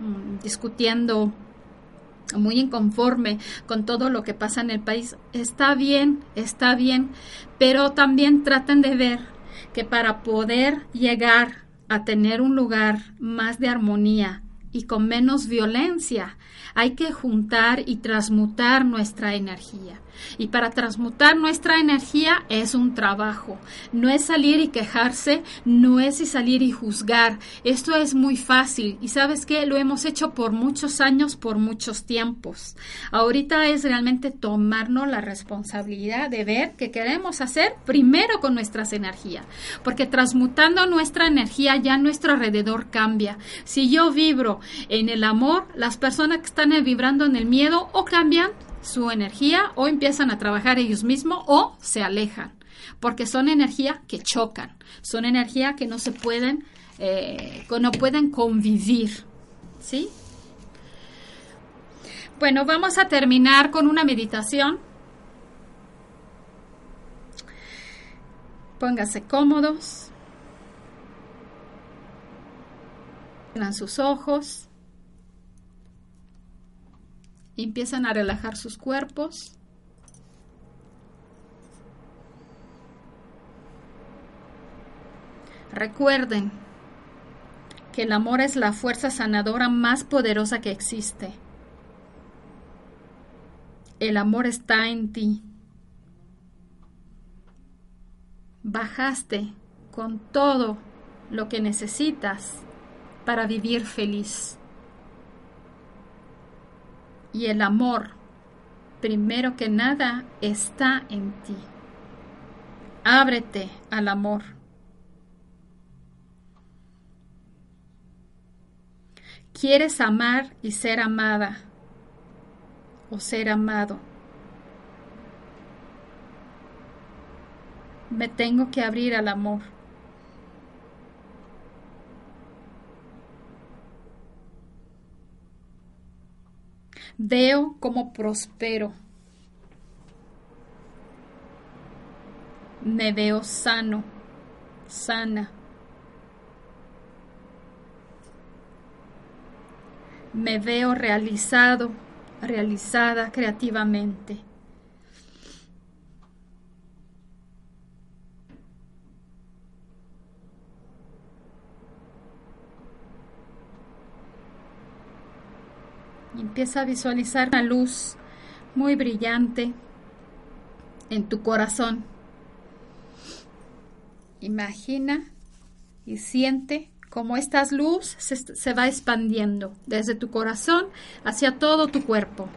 S3: mm, discutiendo muy inconforme con todo lo que pasa en el país. Está bien, está bien, pero también traten de ver que para poder llegar a tener un lugar más de armonía y con menos violencia, hay que juntar y transmutar nuestra energía. Y para transmutar nuestra energía es un trabajo. No es salir y quejarse, no es salir y juzgar. Esto es muy fácil. Y sabes que lo hemos hecho por muchos años, por muchos tiempos. Ahorita es realmente tomarnos la responsabilidad de ver qué queremos hacer primero con nuestras energías. Porque transmutando nuestra energía ya nuestro alrededor cambia. Si yo vibro en el amor, las personas que están vibrando en el miedo o cambian su energía o empiezan a trabajar ellos mismos o se alejan, porque son energía que chocan, son energía que no se pueden, eh, no pueden convivir, ¿sí? Bueno, vamos a terminar con una meditación. Pónganse cómodos. Sus ojos empiezan a relajar sus cuerpos. Recuerden que el amor es la fuerza sanadora más poderosa que existe. El amor está en ti. Bajaste con todo lo que necesitas para vivir feliz y el amor, primero que nada, está en ti. Ábrete al amor. ¿Quieres amar y ser amada o ser amado? Me tengo que abrir al amor. Veo cómo prospero. Me veo sano, sana. Me veo realizado, realizada creativamente. Empieza a visualizar una luz muy brillante en tu corazón. Imagina y siente cómo esta luz se, se, va expandiendo desde tu corazón hacia todo tu cuerpo.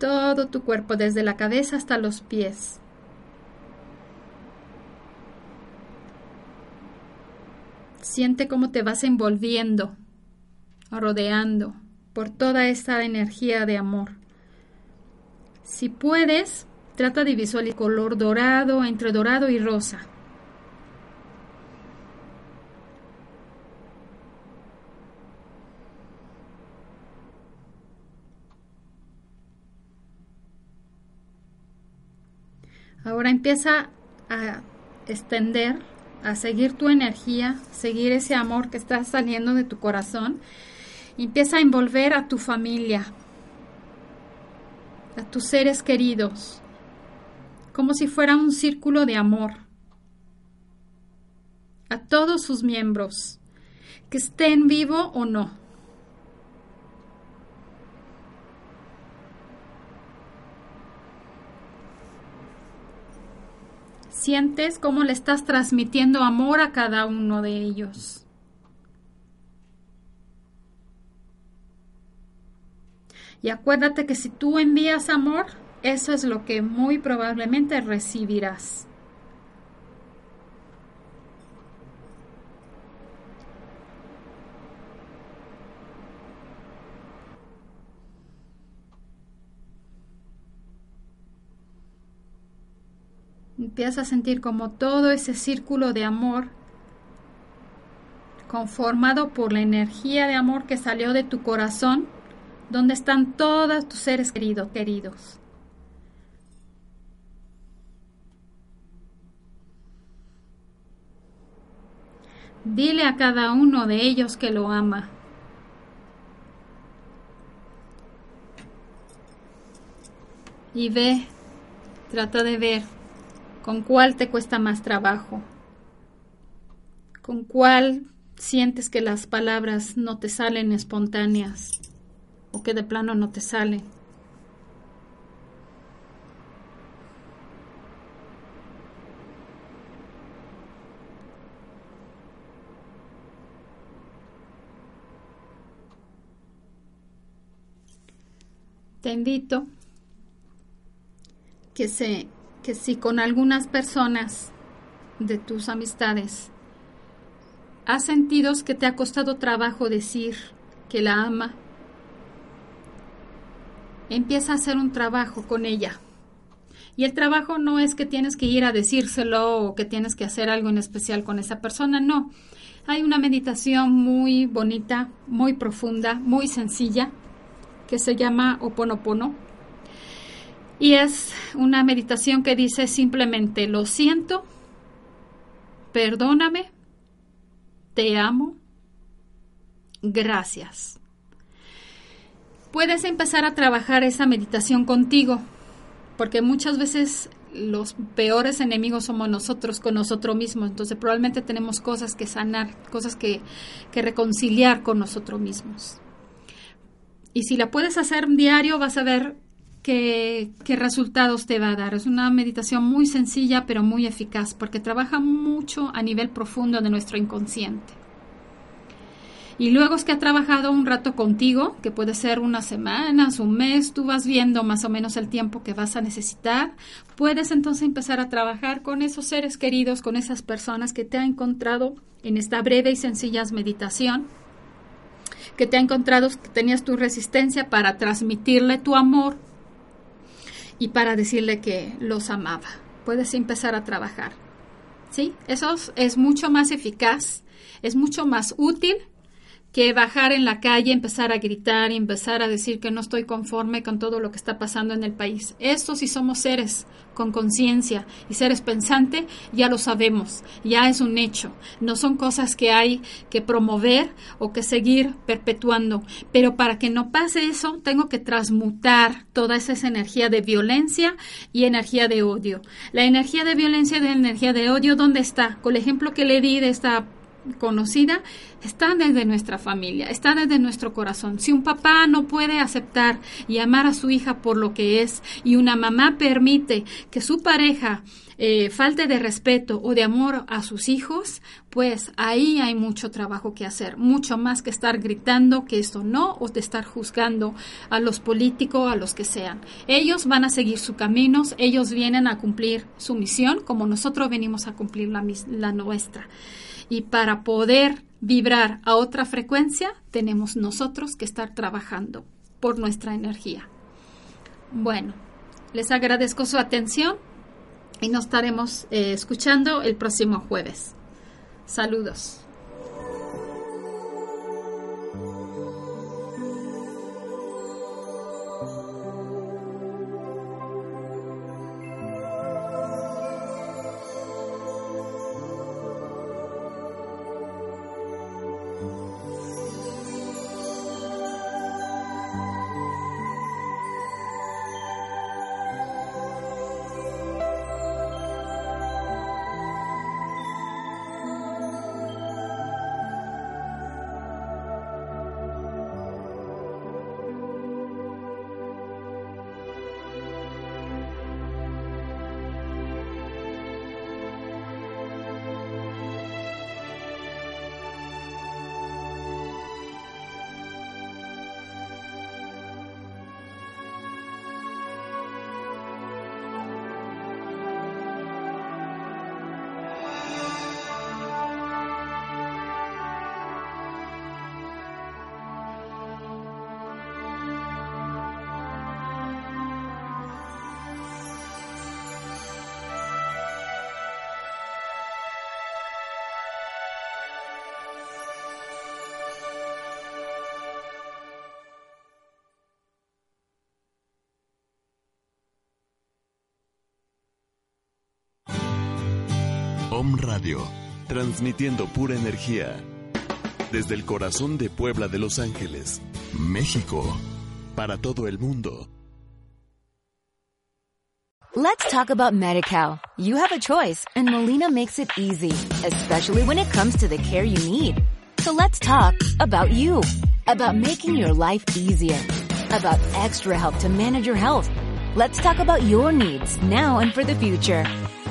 S3: Todo tu cuerpo, desde la cabeza hasta los pies. Siente cómo te vas envolviendo rodeando por toda esta energía de amor. Si puedes, trata de visualizar color dorado entre dorado y rosa. Ahora empieza a extender, a seguir tu energía, seguir ese amor que está saliendo de tu corazón Empieza a envolver a tu familia, a tus seres queridos, como si fuera un círculo de amor, a todos sus miembros, que estén vivo o no. Sientes cómo le estás transmitiendo amor a cada uno de ellos. Y acuérdate que si tú envías amor, eso es lo que muy probablemente recibirás. Empieza a sentir como todo ese círculo de amor conformado por la energía de amor que salió de tu corazón donde están todos tus seres queridos, queridos. Dile a cada uno de ellos que lo ama. Y ve, trata de ver con cuál te cuesta más trabajo, con cuál sientes que las palabras no te salen espontáneas o que de plano no te salen. Te invito que, se, que si con algunas personas de tus amistades has sentido que te ha costado trabajo decir que la ama, empieza a hacer un trabajo con ella. Y el trabajo no es que tienes que ir a decírselo o que tienes que hacer algo en especial con esa persona, no. Hay una meditación muy bonita, muy profunda, muy sencilla, que se llama Oponopono. Y es una meditación que dice simplemente, lo siento, perdóname, te amo, gracias. Puedes empezar a trabajar esa meditación contigo, porque muchas veces los peores enemigos somos nosotros con nosotros mismos, entonces probablemente tenemos cosas que sanar, cosas que, que reconciliar con nosotros mismos. Y si la puedes hacer diario, vas a ver qué, qué, resultados te va a dar. Es una meditación muy sencilla, pero muy eficaz, porque trabaja mucho a nivel profundo de nuestro inconsciente. Y luego es que ha trabajado un rato contigo, que puede ser unas semanas, un mes, tú vas viendo más o menos el tiempo que vas a necesitar, puedes entonces empezar a trabajar con esos seres queridos, con esas personas que te ha encontrado en esta breve y sencilla meditación que te ha encontrado, que tenías tu resistencia para transmitirle tu amor y para decirle que los amaba. Puedes empezar a trabajar. ¿Sí? Eso es mucho más eficaz, es mucho más útil que bajar en la calle, empezar a gritar empezar a decir que no estoy conforme con todo lo que está pasando en el país. Estos si somos seres con conciencia y seres pensantes, ya lo sabemos, ya es un hecho. No son cosas que hay que promover o que seguir perpetuando. Pero para que no pase eso, tengo que transmutar toda esa energía de violencia y energía de odio. La energía de violencia y de energía de odio, ¿dónde está? Con el ejemplo que le di de esta conocida está desde nuestra familia, está desde nuestro corazón. Si un papá no puede aceptar y amar a su hija por lo que es y una mamá permite que su pareja eh, falte de respeto o de amor a sus hijos, pues ahí hay mucho trabajo que hacer, mucho más que estar gritando que esto no o de estar juzgando a los políticos, a los que sean. Ellos van a seguir su camino, ellos vienen a cumplir su misión como nosotros venimos a cumplir la, la nuestra. Y para poder vibrar a otra frecuencia, tenemos nosotros que estar trabajando por nuestra energía. Bueno, les agradezco su atención y nos estaremos eh, escuchando el próximo jueves. Saludos.
S1: Om Radio, transmitiendo pura energía. Desde el corazón de Puebla de Los Ángeles, México, para todo el mundo.
S8: Let's talk about MediCal. You have a choice, and Molina makes it easy, especially when it comes to the care you need. So let's talk about you, about making your life easier, about extra help to manage your health. Let's talk about your needs now and for the future.